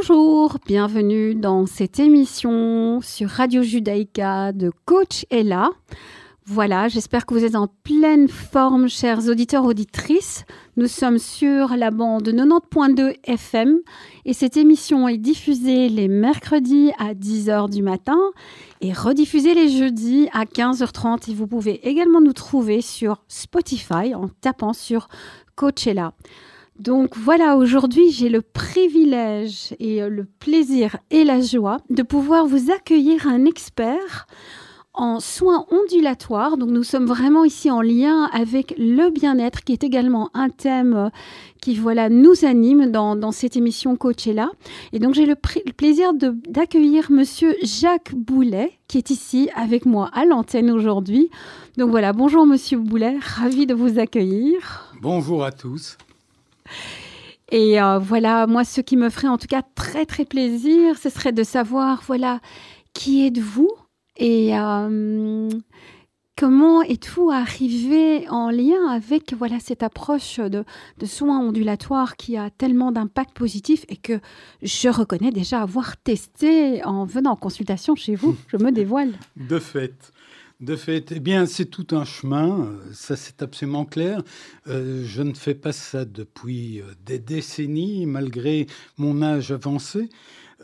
Bonjour, bienvenue dans cette émission sur Radio Judaïka de Coach Ella. Voilà, j'espère que vous êtes en pleine forme, chers auditeurs, auditrices. Nous sommes sur la bande 90.2 FM et cette émission est diffusée les mercredis à 10h du matin et rediffusée les jeudis à 15h30. Et vous pouvez également nous trouver sur Spotify en tapant sur Coachella. Donc voilà, aujourd'hui j'ai le privilège et euh, le plaisir et la joie de pouvoir vous accueillir un expert en soins ondulatoires. Donc nous sommes vraiment ici en lien avec le bien-être qui est également un thème euh, qui voilà nous anime dans, cette émission Coachella. Et donc j'ai le, plaisir d'accueillir monsieur Jacques Boulet qui est ici avec moi à l'antenne aujourd'hui. Donc voilà, bonjour monsieur Boulet, ravi de vous accueillir. Bonjour à tous. Et euh, voilà, moi, ce qui me ferait en tout cas très, très plaisir, ce serait de savoir, voilà, qui êtes-vous et euh, comment êtes-vous arrivé en lien avec, voilà, cette approche de, de soins ondulatoires qui a tellement d'impact positif et que je reconnais déjà avoir testé en venant en consultation chez vous. Je me dévoile. De fait. De fait, eh bien, c'est tout un chemin, ça c'est absolument clair. Euh, je ne fais pas ça depuis euh, des décennies, malgré mon âge avancé.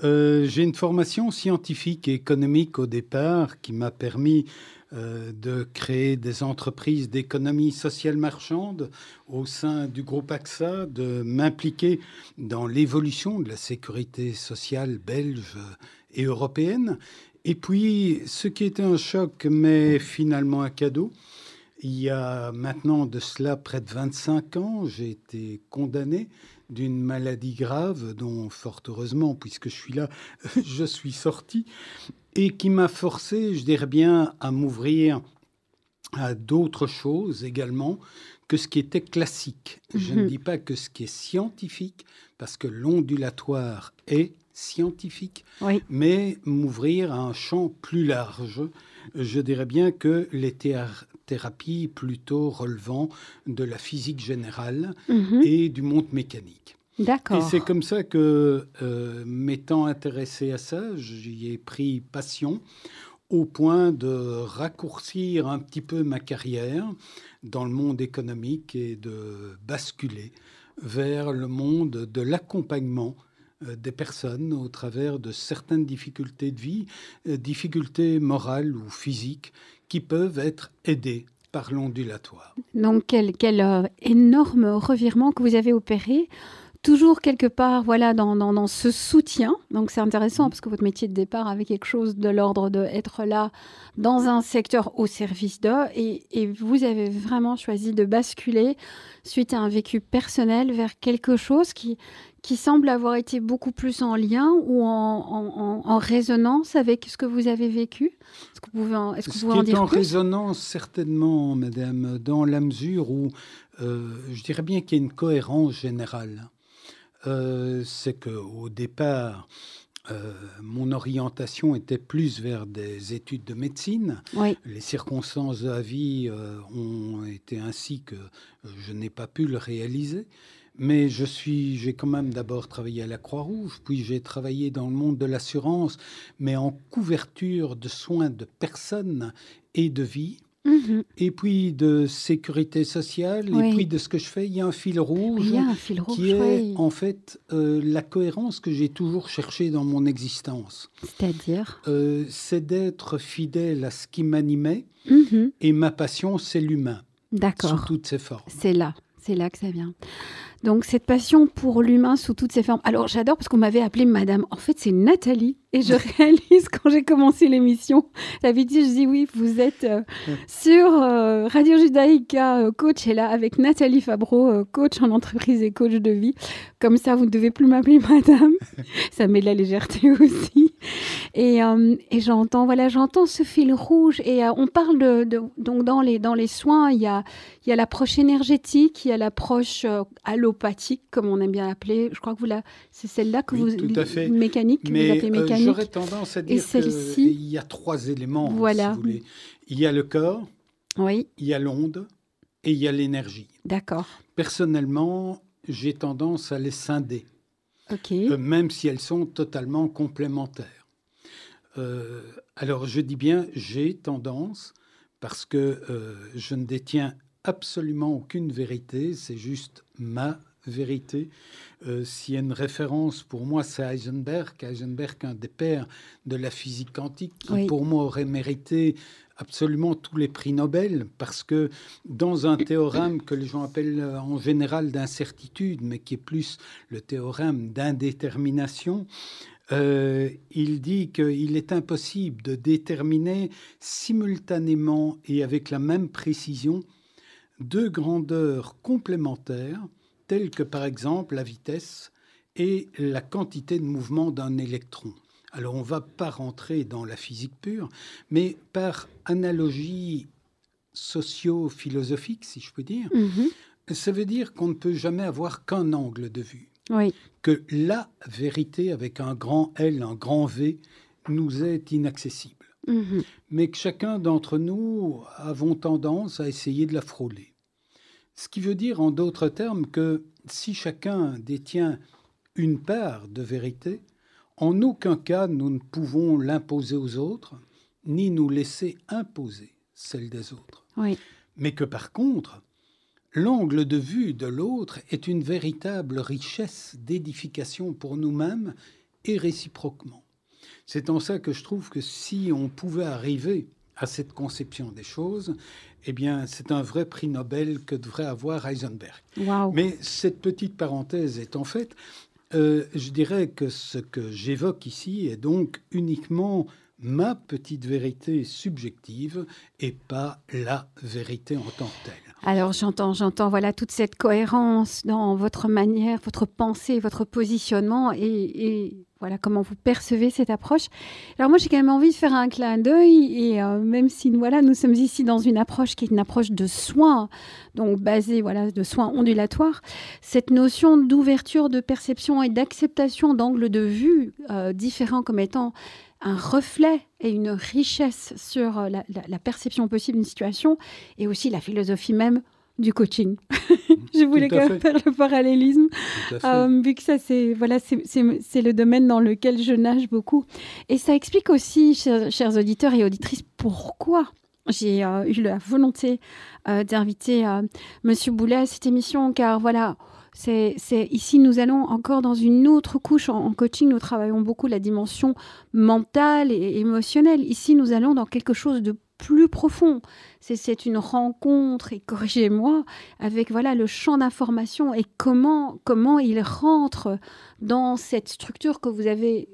Euh, j'ai une formation scientifique et économique au départ qui m'a permis de créer des entreprises d'économie sociale marchande au sein du groupe AXA, de m'impliquer dans l'évolution de la sécurité sociale belge et européenne. Et puis, ce qui était un choc, mais finalement un cadeau, il y a maintenant de cela près de 25 ans, j'ai été condamné d'une maladie grave dont, fort heureusement, puisque je suis là, je suis sorti, et qui m'a forcé, je dirais bien, à m'ouvrir à d'autres choses également que ce qui était classique. Je ne mhm. dis pas que ce qui est scientifique, parce que l'ondulatoire est scientifique, mais m'ouvrir à un champ plus large. Je dirais bien que les thérapies plutôt relevant de la physique générale mhm. et du monde mécanique. D'accord. Et c'est comme ça que, euh, m'étant intéressé à ça, j'y ai pris passion au point de raccourcir un petit peu ma carrière dans le monde économique et de basculer vers le monde de l'accompagnement des personnes au travers de certaines difficultés de vie, euh, difficultés morales ou physiques, qui peuvent être aidées par l'ondulatoire. Donc quel, quel euh, énorme revirement que vous avez opéré toujours quelque part voilà dans, dans, ce soutien. Donc c'est intéressant mmh. parce que votre métier de départ avait quelque chose de l'ordre de être là dans un secteur au service d'eux et, et, vous avez vraiment choisi de basculer suite à un vécu personnel vers quelque chose qui, qui semble avoir été beaucoup plus en lien ou en, en, résonance avec ce que vous avez vécu Est-ce que vous pouvez en, est-ce que vous en en résonance, certainement, madame, dans la mesure où euh, je dirais bien qu'il y a une cohérence générale. Euh, c'est qu'au départ, euh, mon orientation était plus vers des études de médecine. Les circonstances de la vie ont été ainsi que je n'ai pas pu le réaliser. Mais je suis, j'ai quand même d'abord travaillé à la Croix-Rouge, puis j'ai travaillé dans le monde de l'assurance, mais en couverture de soins de personnes et de vie. Mhm. Et puis de sécurité sociale, et puis de ce que je fais, il y a un fil rouge, qui est en fait euh, la cohérence que j'ai toujours cherchée dans mon existence. C'est-à-dire euh, C'est d'être fidèle à ce qui m'animait, mhm. et ma passion, c'est l'humain. D'accord. Sous toutes ses formes. C'est là, c'est là que ça vient. Donc cette passion pour l'humain sous toutes ses formes. Alors j'adore parce qu'on m'avait appelé Madame. En fait c'est Nathalie et je réalise quand j'ai commencé l'émission, d'habitude je dis oui vous êtes euh, sur euh, Radio Judaïka euh, coach et là avec Nathalie Fabreau coach en entreprise et coach de vie. Comme ça vous ne devez plus m'appeler Madame. ça met de la légèreté aussi. Et, et j'entends voilà j'entends ce fil rouge et on parle de, donc dans les dans les soins il y a il y a l'approche énergétique il y a l'approche allo comme on aime bien l'appeler. Je crois que vous la, c'est celle-là que vous, tout à fait. mécanique, que Mais, vous appelez euh, mécanique. J'aurais tendance à dire qu'il y a trois éléments, voilà. si vous voulez. Il y a le corps, oui. il y a l'onde et il y a l'énergie. D'accord. Personnellement, j'ai tendance à les scinder. Même si elles sont totalement complémentaires. alors je dis bien j'ai tendance parce que je ne détiens absolument aucune vérité, c'est juste ma vérité. Euh, S'il y a une référence, pour moi, c'est Heisenberg. Heisenberg, un des pères de la physique quantique, qui pour moi aurait mérité absolument tous les prix Nobel, parce que dans un théorème que les gens appellent euh, en général d'incertitude, mais qui est plus le théorème d'indétermination, euh, il dit qu'il est impossible de déterminer simultanément et avec la même précision deux grandeurs complémentaires telles que par exemple la vitesse et la quantité de mouvement d'un électron. Alors on ne va pas rentrer dans la physique pure, mais par analogie socio-philosophique, si je peux dire, mhm. ça veut dire qu'on ne peut jamais avoir qu'un angle de vue. Que la vérité avec un grand L, un grand V, nous est inaccessible. Mhm. Mais que chacun d'entre nous avons tendance à essayer de la frôler. Ce qui veut dire en d'autres termes que si chacun détient une part de vérité, en aucun cas nous ne pouvons l'imposer aux autres, ni nous laisser imposer celle des autres. Mais que par contre, l'angle de vue de l'autre est une véritable richesse d'édification pour nous-mêmes et réciproquement. C'est en ça que je trouve que si on pouvait arriver à cette conception des choses, eh bien, c'est un vrai prix Nobel que devrait avoir Heisenberg. Mais cette petite parenthèse est en fait, euh, je dirais que ce que j'évoque ici est donc uniquement ma petite vérité subjective et pas la vérité en tant que telle. Alors j'entends, j'entends voilà toute cette cohérence dans votre manière, votre pensée, votre positionnement et, voilà comment vous percevez cette approche. Alors moi j'ai quand même envie de faire un clin d'œil et euh, même si voilà nous sommes ici dans une approche qui est une approche de soins, donc basée voilà de soins ondulatoires, cette notion d'ouverture, de perception et d'acceptation d'angles de vue euh, différents comme étant un reflet et une richesse sur euh, la, perception possible d'une situation et aussi la philosophie même du coaching. je voulais quand même faire le parallélisme, euh, vu que ça, c'est voilà, c'est le domaine dans lequel je nage beaucoup. Et ça explique aussi, chers, auditeurs et auditrices, pourquoi j'ai euh, eu la volonté d'inviter Monsieur Boulet à cette émission, car voilà, c'est, ici, nous allons encore dans une autre couche. En, coaching, nous travaillons beaucoup la dimension mentale et émotionnelle. Ici, nous allons dans quelque chose de plus profond. C'est, une rencontre, et corrigez-moi, avec voilà le champ d'information et comment, comment il rentre dans cette structure que vous avez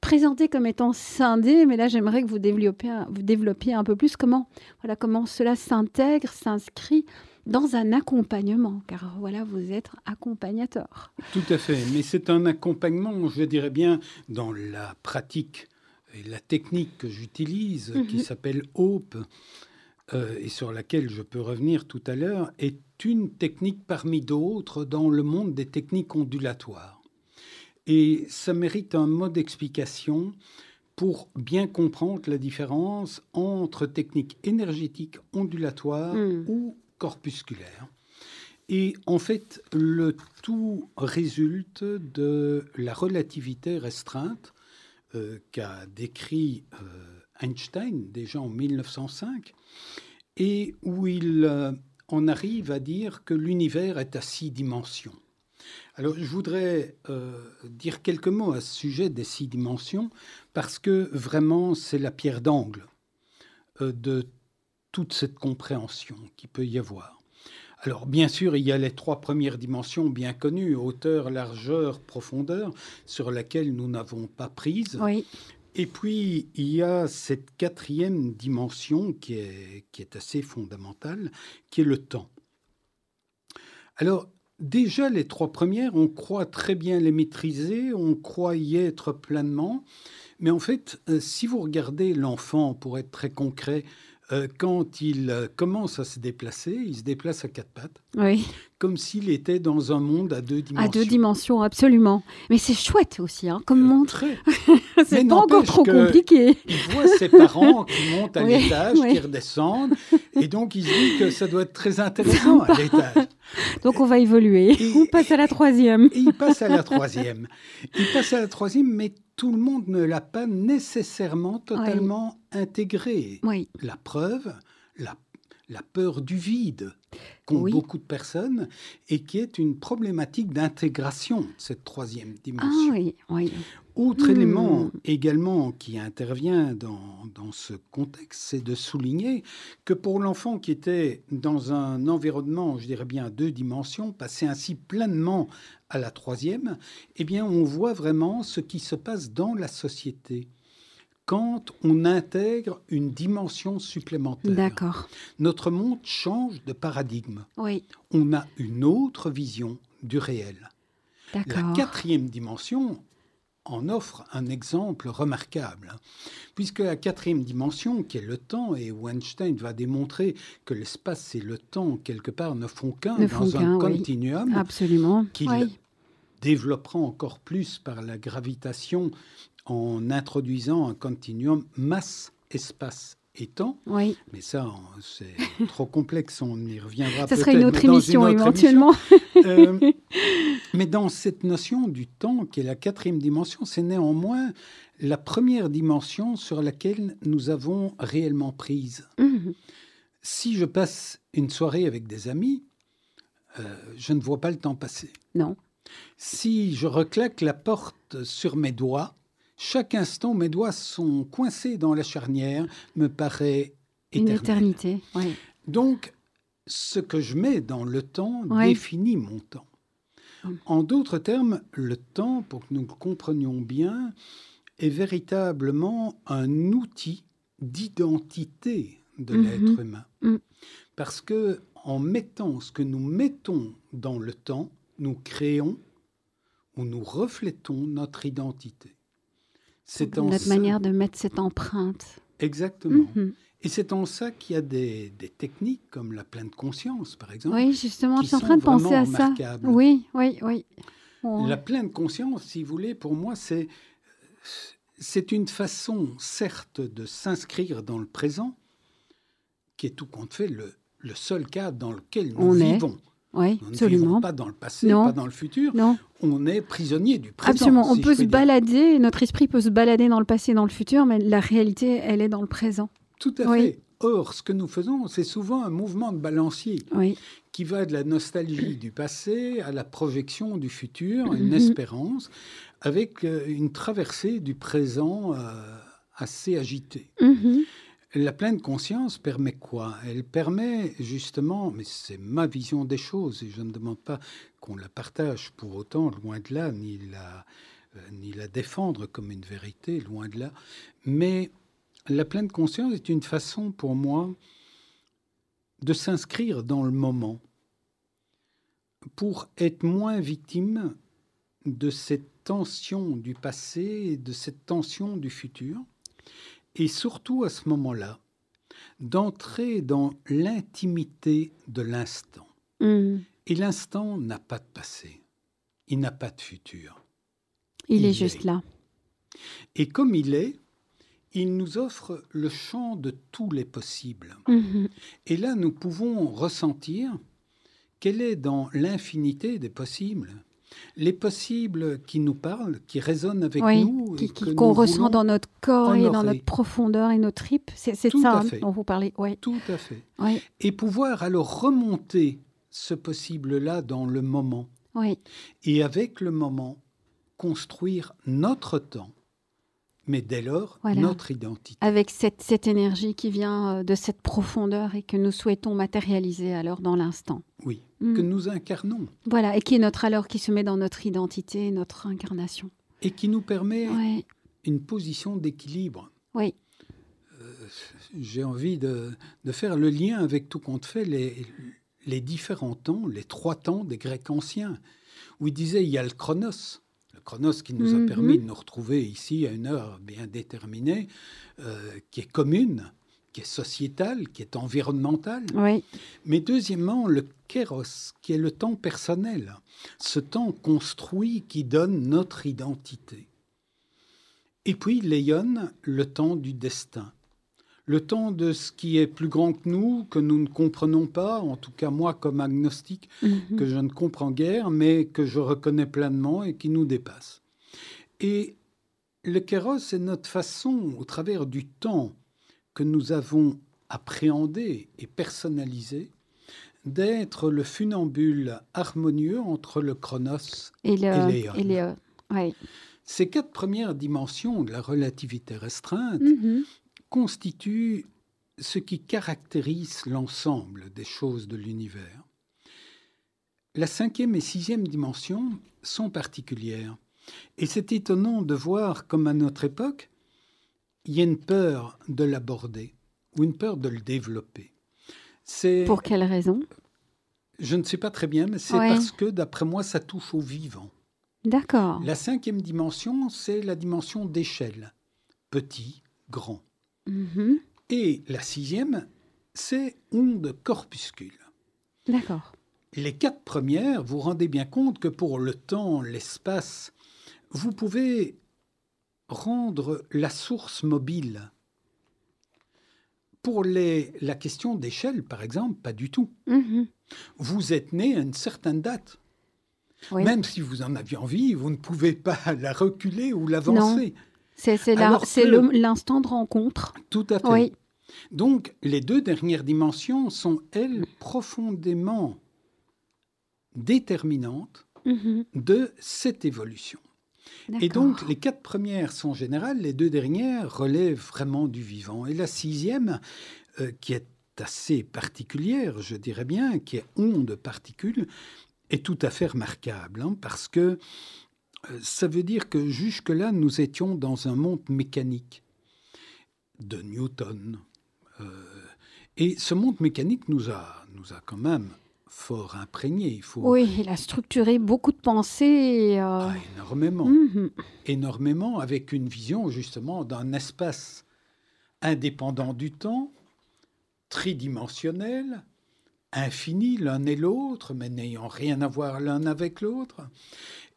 présentée comme étant scindée. Mais là, j'aimerais que vous développiez, vous développiez un peu plus comment, voilà, comment cela s'intègre, s'inscrit dans un accompagnement, car voilà, vous êtes accompagnateur. Tout à fait, mais c'est un accompagnement, je dirais bien, dans la pratique et la technique que j'utilise, qui mhm. s'appelle Hope, euh, et sur laquelle je peux revenir tout à l'heure, est une technique parmi d'autres dans le monde des techniques ondulatoires. Et ça mérite un mot d'explication pour bien comprendre la différence entre techniques énergétiques ondulatoires hmm. ou corpusculaire. Et en fait, le tout résulte de la relativité restreinte euh, qu'a décrit euh, Einstein déjà en 1905, et où il euh, en arrive à dire que l'univers est à six dimensions. Alors, je voudrais dire quelques mots à ce sujet des six dimensions, parce que vraiment, c'est la pierre d'angle de toute cette compréhension qui peut y avoir. Alors bien sûr, il y a les trois premières dimensions bien connues, hauteur, largeur, profondeur, sur laquelle nous n'avons pas prise. Et puis, il y a cette quatrième dimension qui est, qui est assez fondamentale, qui est le temps. Alors, déjà, les trois premières, on croit très bien les maîtriser, on croit y être pleinement. Mais en fait, euh, si vous regardez l'enfant, pour être très concret, euh, quand il euh, commence à se déplacer, il se déplace à quatre pattes. Oui. Comme s'il était dans un monde à deux dimensions. À deux dimensions, absolument. Mais c'est chouette aussi, hein, comme monde. c'est pas encore trop compliqué. Il voit ses parents qui montent à l'étage, qui redescendent, Et donc, il se dit que ça doit être très intéressant à l'étage. Donc, on va évoluer. Et, on passe à la troisième. Et il passe à la troisième. Il passe à la troisième, mais tout le monde ne l'a pas nécessairement totalement intégré. Oui. La preuve, la, la peur du vide qu'ont beaucoup de personnes et qui est une problématique d'intégration, cette troisième dimension. Ah oui, oui. Autre élément hmm. également qui intervient dans, dans ce contexte, c'est de souligner que pour l'enfant qui était dans un environnement, je dirais bien à deux dimensions, passé ainsi pleinement à la troisième, eh bien on voit vraiment ce qui se passe dans la société quand on intègre une dimension supplémentaire. D'accord. Notre monde change de paradigme. Oui. On a une autre vision du réel. La quatrième dimension en offre un exemple remarquable, puisque la quatrième dimension, qui est le temps, et Weinstein va démontrer que l'espace et le temps, quelque part, ne font qu'un dans un continuum, absolument, qu'il développera encore plus par la gravitation en introduisant un continuum masse, espace et temps. Oui. Mais ça, c'est trop complexe, on y reviendra. Ça serait une autre émission éventuellement. Euh, mais dans cette notion du temps, qui est la quatrième dimension, c'est néanmoins la première dimension sur laquelle nous avons réellement prise. Mhm. Si je passe une soirée avec des amis, euh, je ne vois pas le temps passer. Non. Si je reclaque la porte sur mes doigts, chaque instant, mes doigts sont coincés dans la charnière, me paraît Une éternité. Donc, ce que je mets dans le temps définit mon temps. Mm. En d'autres termes, le temps, pour que nous le comprenions bien, est véritablement un outil d'identité de mm-hmm. l'être humain. Mm. Parce que en mettant ce que nous mettons dans le temps, nous créons ou nous reflétons notre identité. C'est notre manière de mettre cette empreinte. Exactement. Mhm. Et c'est en ça qu'il y a des, techniques comme la pleine conscience, par exemple. Oui, justement, je suis en train de penser à ça. Oui, oui, oui. La pleine conscience, si vous voulez, pour moi, c'est c'est une façon, certes, de s'inscrire dans le présent, qui est tout compte fait le, le seul cadre dans lequel nous vivons. Oui, nous absolument. Ne pas dans le passé, pas dans le futur. Non. On est prisonnier du présent. Absolument. On peut se balader, notre esprit peut se balader dans le passé et dans le futur, mais la réalité, elle est dans le présent. Tout à fait. Or, ce que nous faisons, c'est souvent un mouvement de balancier qui va de la nostalgie du passé à la projection du futur, une espérance, avec euh, une traversée du présent euh, assez agitée. Mhm. La pleine conscience permet quoi? Elle permet justement, mais c'est ma vision des choses et je ne demande pas qu'on la partage pour autant, loin de là, ni la, euh, ni la défendre comme une vérité, loin de là. Mais la pleine conscience est une façon pour moi de s'inscrire dans le moment pour être moins victime de cette tension du passé de cette tension du futur et surtout à ce moment-là, d'entrer dans l'intimité de l'instant. Mm. Et l'instant n'a pas de passé, il n'a pas de futur. Il, est juste là. Et comme il est, il nous offre le champ de tous les possibles. Mm-hmm. Et là, nous pouvons ressentir qu'elle est dans l'infinité des possibles les possibles qui nous parlent, qui résonnent avec nous, qu'on ressent dans notre corps et dans notre profondeur et nos tripes, c'est ça hein, dont vous parlez. Ouais. Tout à fait. Et pouvoir alors remonter ce possible-là dans le moment. Oui. Et avec le moment, construire notre temps mais dès lors, notre identité. Avec cette, cette, énergie qui vient euh, de cette profondeur et que nous souhaitons matérialiser alors dans l'instant. Oui, hmm. que nous incarnons. Voilà, et qui est notre alors, qui se met dans notre identité, notre incarnation. Et qui nous permet une position d'équilibre. Oui. Euh, j'ai envie de, de, faire le lien avec tout compte fait les, les différents temps, les trois temps des Grecs anciens, où il disait il y a le chronos, chronos qui nous a mhm. permis de nous retrouver ici à une heure bien déterminée, euh, qui est commune, qui est sociétale, qui est environnementale. Mais deuxièmement, le kéros, qui est le temps personnel, ce temps construit qui donne notre identité. Et puis, Léon, le temps du destin, le temps de ce qui est plus grand que nous, que nous ne comprenons pas, en tout cas moi comme agnostique, Mhm. que je ne comprends guère, mais que je reconnais pleinement et qui nous dépasse. Et le kéros est notre façon, au travers du temps que nous avons appréhendé et personnalisé, d'être le funambule harmonieux entre le chronos. Et l'éon. ouais. Ces quatre premières dimensions de la relativité restreinte Mhm. Constituent ce qui caractérise l'ensemble des choses de l'univers. La cinquième et sixième dimension sont particulières. Et c'est étonnant de voir comme à notre époque, il y a une peur de l'aborder ou une peur de le développer. C'est, Pour quelle raison? Je ne sais pas très bien, mais c'est Ouais. parce que, d'après moi, ça touche au vivant. D'accord. La cinquième dimension, c'est la dimension d'échelle. Petit, grand. Mhm. Et la sixième, c'est onde corpuscule. D'accord. Les quatre premières, vous rendez bien compte que pour le temps, l'espace, vous pouvez rendre la source mobile. Pour les, la question d'échelle, par exemple, pas du tout. Mhm. Vous êtes né à une certaine date. Oui. Même si vous en aviez envie, vous ne pouvez pas la reculer ou l'avancer. C'est l'instant de rencontre. Tout à fait. Oui. Donc, les deux dernières dimensions sont, elles, profondément déterminantes Mhm. de cette évolution. Et donc, les quatre premières sont générales, les deux dernières relèvent vraiment du vivant. Et la sixième, euh, qui est assez particulière, je dirais bien, qui est onde particule, est tout à fait remarquable, hein, parce que ça veut dire que jusque-là, nous étions dans un monde mécanique de Newton. Euh, et ce monde mécanique nous a, nous a quand même fort imprégné. Il faut Oui, il a structuré beaucoup de pensées. euh, Ah, énormément mhm. énormément avec une vision justement d'un espace indépendant du temps, tridimensionnel, infini l'un et l'autre, mais n'ayant rien à voir l'un avec l'autre,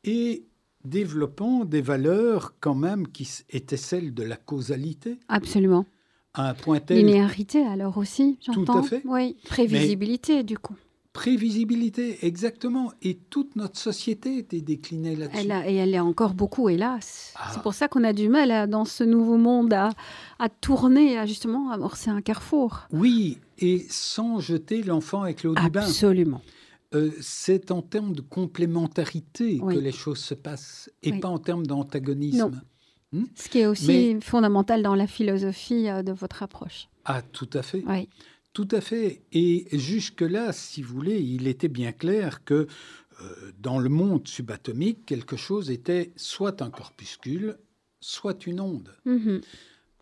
et développant des valeurs quand même qui étaient celles de la causalité, Absolument. à un point tel Linéarité, alors aussi, Tout à j'entends. fait. Oui, prévisibilité, du coup. prévisibilité, exactement, et toute notre société était déclinée là-dessus. Et elle est encore beaucoup, hélas. Ah. C'est pour ça qu'on a du mal, à- dans ce nouveau monde, à, à tourner, à justement amorcer un carrefour. Oui, et sans jeter l'enfant avec l'eau du bain. Absolument. Euh, c'est en termes de complémentarité Oui. que les choses se passent et Oui. pas en termes d'antagonisme. Ce qui est aussi Mais- fondamental dans la philosophie euh, de votre approche. Ah, tout à fait. Oui. Tout à fait. Et jusque-là, si vous voulez, il était bien clair que euh, dans le monde subatomique, quelque chose était soit un corpuscule, soit une onde. Mhm.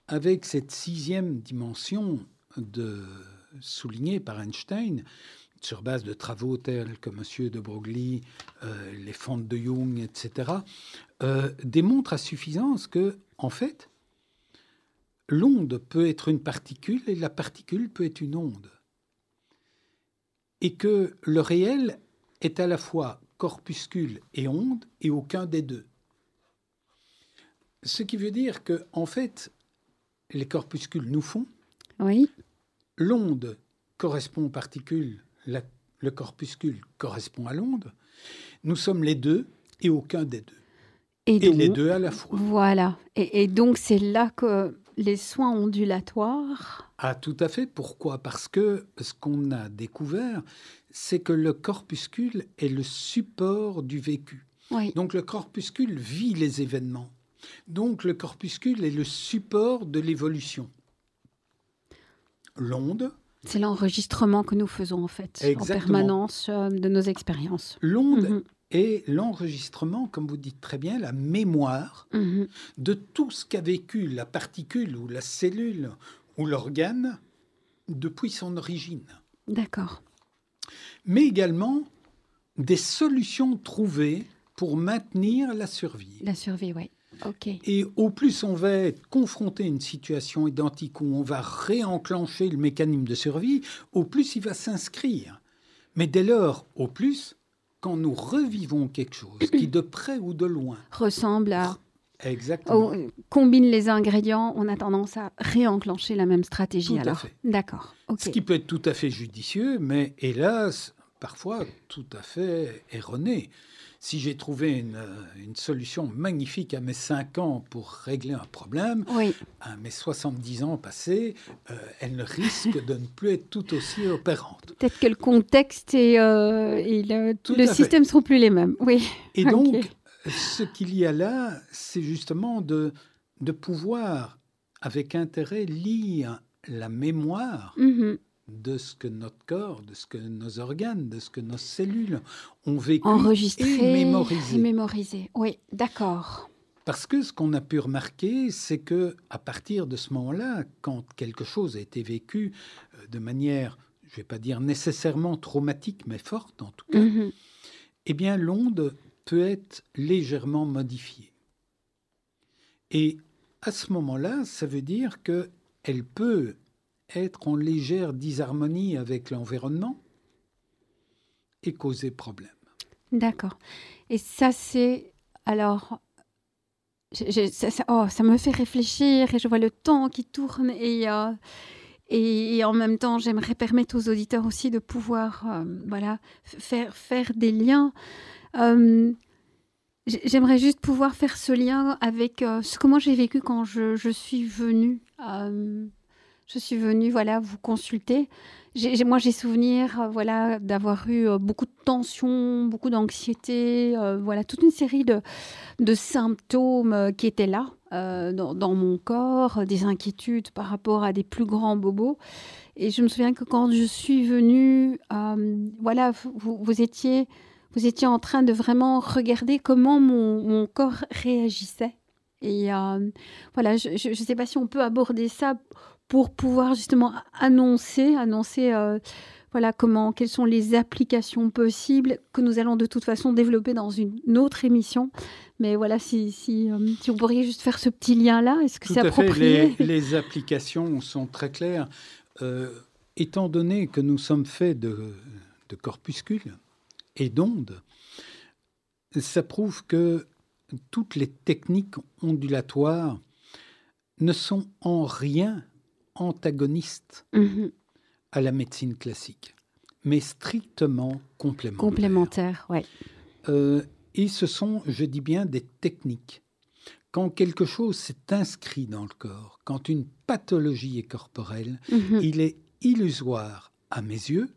Avec cette sixième dimension de, soulignée par Einstein, sur base de travaux tels que M. de Broglie, euh, les fentes de Jung, etc., euh, démontre à suffisance que, en fait, l'onde peut être une particule et la particule peut être une onde. Et que le réel est à la fois corpuscule et onde et aucun des deux. Ce qui veut dire que, en fait, les corpuscules nous font, Oui. l'onde correspond aux particules, la- le corpuscule correspond à l'onde. Nous sommes les deux et aucun des deux. Et, Et donc, les deux à la fois. Voilà. Et, et donc, c'est là que les soins ondulatoires. Ah, tout à fait. Pourquoi? Parce que ce qu'on a découvert, c'est que le corpuscule est le support du vécu. Oui. Donc le corpuscule vit les événements. Donc le corpuscule est le support de l'évolution. L'onde, C'est l'enregistrement que nous faisons, en fait, en permanence euh, de nos expériences. l'onde Mhm. est l'enregistrement, comme vous dites très bien, la mémoire Mhm. de tout ce qu'a vécu la particule ou la cellule ou l'organe depuis son origine. D'accord. Mais également des solutions trouvées pour maintenir la survie. La survie, oui. Et au plus on va être confronté à une situation identique où on va réenclencher le mécanisme de survie, au plus il va s'inscrire. Mais dès lors, au plus, quand nous revivons quelque chose qui, de près ou de loin, Ressemble à. Exactement. on combine les ingrédients, on a tendance à réenclencher la même stratégie. Tout à alors, fait. d'accord. ok. Ce qui peut être tout à fait judicieux, mais hélas, parfois tout à fait erroné. Si j'ai trouvé une, euh, une solution magnifique à mes 5 ans pour régler un problème, Oui, à mes 70 ans passés, euh, elle risque de ne plus être tout aussi opérante. peut-être que le contexte et, euh, et le, système ne seront plus les mêmes. Oui. Et donc, ce qu'il y a là, c'est justement de, de pouvoir, avec intérêt, lire la mémoire Mhm. De ce que notre corps, de ce que nos organes, de ce que nos cellules ont vécu Enregistré et mémorisé. et mémorisé. Oui, d'accord. Parce que ce qu'on a pu remarquer, c'est que à partir de ce moment-là, quand quelque chose a été vécu euh, de manière, je ne vais pas dire nécessairement traumatique, mais forte en tout cas, Mhm. eh bien l'onde peut être légèrement modifiée. Et à ce moment-là, ça veut dire que elle peut être en légère disharmonie avec l'environnement et causer problème. D'accord. Et ça, c'est. Alors. oh, ça me fait réfléchir et je vois le temps qui tourne et, euh, et, en même temps, j'aimerais permettre aux auditeurs aussi de pouvoir euh, voilà, faire, faire des liens. Euh, j'ai- J'aimerais juste pouvoir faire ce lien avec euh, ce comment j'ai vécu quand je, je suis venue. Je suis venue voilà, vous consulter. Moi, j'ai souvenir euh, voilà, d'avoir eu euh, beaucoup de tensions, beaucoup d'anxiété, euh, voilà, toute une série de, de symptômes qui étaient là dans, mon corps, des inquiétudes par rapport à des plus grands bobos. Et je me souviens que quand je suis venue, voilà, vous, étiez, vous étiez en train de vraiment regarder comment mon, mon corps réagissait. Et voilà, je ne sais pas si on peut aborder ça pour pouvoir justement annoncer, annoncer euh, voilà comment, quelles sont les applications possibles que nous allons de toute façon développer dans une autre émission. Mais voilà, si, si, euh, si vous pourriez juste faire ce petit lien-là, est-ce que c'est fait. approprié? Les, les applications sont très claires. Euh, étant donné que nous sommes faits de, de corpuscules et d'ondes, ça prouve que toutes les techniques ondulatoires ne sont en rien antagonistes Mhm. à la médecine classique, mais strictement complémentaires. Complémentaire, ouais. Euh, et ce sont, je dis bien, des techniques. Quand quelque chose s'est inscrit dans le corps, quand une pathologie est corporelle, Mhm. il est illusoire à mes yeux,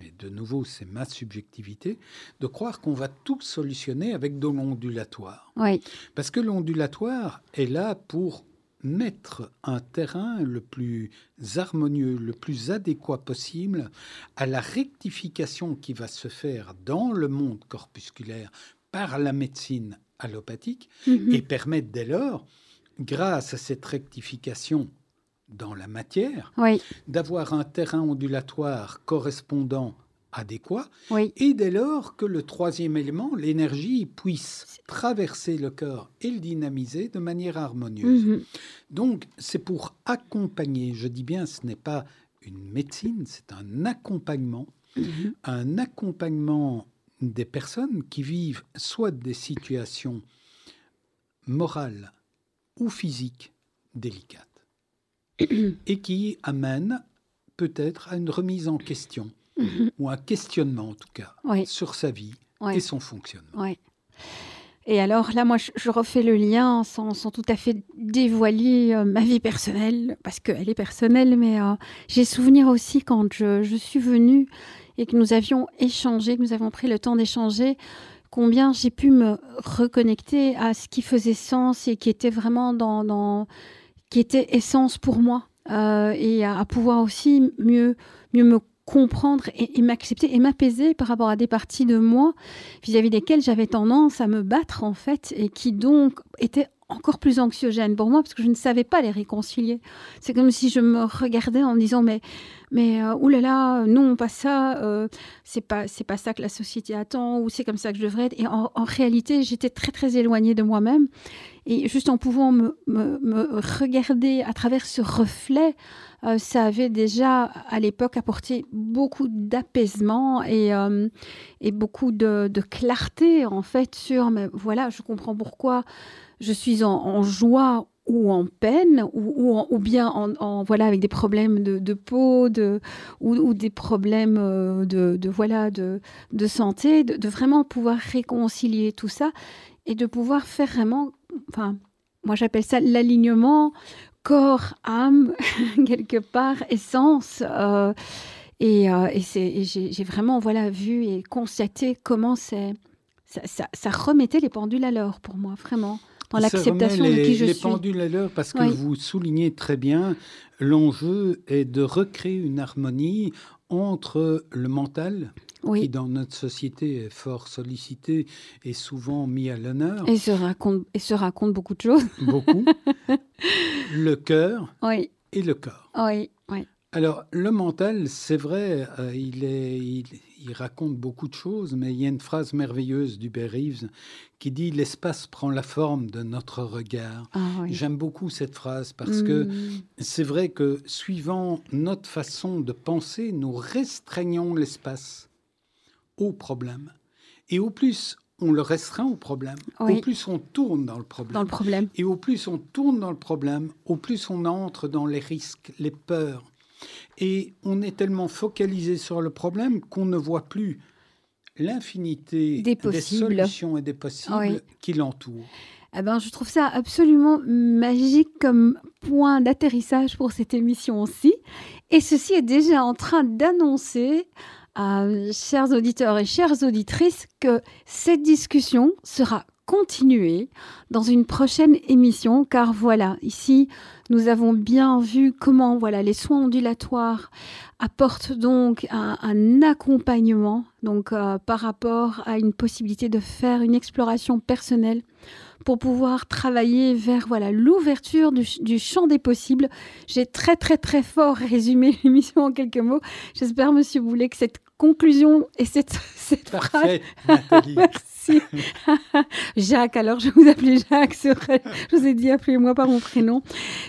mais de nouveau c'est ma subjectivité, de croire qu'on va tout solutionner avec de l'ondulatoire. Ouais. Parce que l'ondulatoire est là pour mettre un terrain le plus harmonieux, le plus adéquat possible à la rectification qui va se faire dans le monde corpusculaire par la médecine allopathique Mhm. et permettre dès lors, grâce à cette rectification dans la matière, Oui, d'avoir un terrain ondulatoire correspondant adéquat oui. et dès lors que le troisième élément, l'énergie, puisse traverser le corps et le dynamiser de manière harmonieuse. Mhm. Donc, c'est pour accompagner, je dis bien, ce n'est pas une médecine, c'est un accompagnement, Mhm. un accompagnement des personnes qui vivent soit des situations morales ou physiques délicates et qui amènent peut-être à une remise en question Mhm. ou un questionnement en tout cas Oui. sur sa vie et son fonctionnement. Et alors là, moi, je, je refais le lien sans, sans tout à fait dévoiler euh, ma vie personnelle, parce qu'elle est personnelle, mais euh, j'ai souvenir aussi quand je, je suis venue et que nous avions échangé, que nous avons pris le temps d'échanger, combien j'ai pu me reconnecter à ce qui faisait sens et qui était vraiment dans, dans qui était essence pour moi, euh, et à, à pouvoir aussi mieux, mieux me comprendre et, m'accepter et m'apaiser par rapport à des parties de moi vis-à-vis desquelles j'avais tendance à me battre en fait et qui donc étaient encore plus anxiogènes pour moi parce que je ne savais pas les réconcilier. C'est comme si je me regardais en me disant mais mais euh, oulala, non, pas ça, euh, c'est pas c'est pas ça que la société attend ou c'est comme ça que je devrais être. Et en, réalité, j'étais très très éloignée de moi-même. Et juste en pouvant me, regarder à travers ce reflet, euh, ça avait déjà à l'époque apporté beaucoup d'apaisement et, et beaucoup de, clarté en fait sur, voilà, je comprends pourquoi je suis en, joie ou en peine, ou, bien en, voilà avec des problèmes de, peau, de, ou, des problèmes euh, de, voilà de santé, de, vraiment pouvoir réconcilier tout ça et de pouvoir faire vraiment, enfin, moi j'appelle ça l'alignement corps, âme, quelque part, essence. Euh, et, euh, et j'ai vraiment voilà vu et constaté comment c'est ça, ça, ça, remettait les pendules à l'heure pour moi, vraiment dans l'acceptation de qui je les pendules à l'heure parce que vous soulignez très bien, l'enjeu est de recréer une harmonie entre le mental, qui dans notre société est fort sollicité et souvent mis à l'honneur. Et se raconte, et se raconte beaucoup de choses. Beaucoup. le cœur oui. et le corps. Oui, oui. Alors, le mental, c'est vrai, euh, il, est, il, raconte beaucoup de choses, mais il y a une phrase merveilleuse d'Hubert Reeves qui dit L'espace prend la forme de notre regard. Ah J'aime beaucoup cette phrase parce que hmm. c'est vrai que suivant notre façon de penser, nous restreignons l'espace au problème. Et au plus on le restreint au problème, au plus on tourne dans le problème. Dans le problème. Et au plus on tourne dans le problème, au plus on entre dans les risques, les peurs, et on est tellement focalisé sur le problème qu'on ne voit plus l'infinité des, solutions et des possibles qui l'entourent. Eh ben, je trouve ça absolument magique comme point d'atterrissage pour cette émission aussi. Et ceci est déjà en train d'annoncer, euh, chers auditeurs et chères auditrices, que cette discussion sera continuer dans une prochaine émission, car voilà, ici, nous avons bien vu comment voilà les soins ondulatoires apportent donc un, accompagnement donc euh, par rapport à une possibilité de faire une exploration personnelle pour pouvoir travailler vers voilà l'ouverture du, du, champ des possibles. J'ai très très très fort résumé l'émission en quelques mots. J'espère, Monsieur Boulet, que cette conclusion et cette, cette Parfait, phrase... Merci. Jacques, alors je vous appelais Jacques. Je vous ai dit appelez-moi par mon prénom.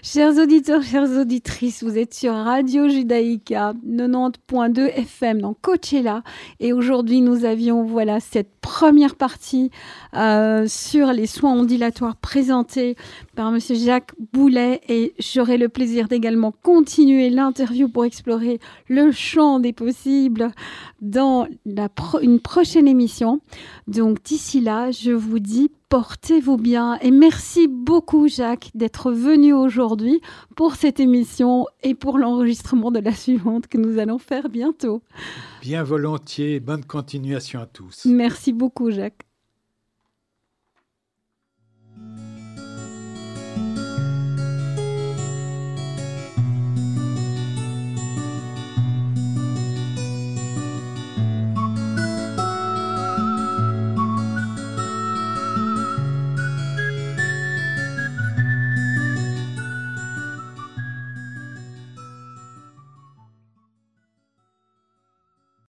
Chers auditeurs, chères auditrices, vous êtes sur Radio Judaïka 90.2 FM dans Coachella. Et aujourd'hui, nous avions voilà cette première partie euh, sur les soins ondulatoires présentés par Monsieur Jacques Boulet. Et j'aurai le plaisir d'également continuer l'interview pour explorer le champ des possibles dans la une prochaine émission. Donc d'ici là, je vous dis portez-vous bien et merci beaucoup Jacques d'être venu aujourd'hui pour cette émission et pour l'enregistrement de la suivante que nous allons faire bientôt. Bien volontiers, bonne continuation à tous. Merci beaucoup Jacques.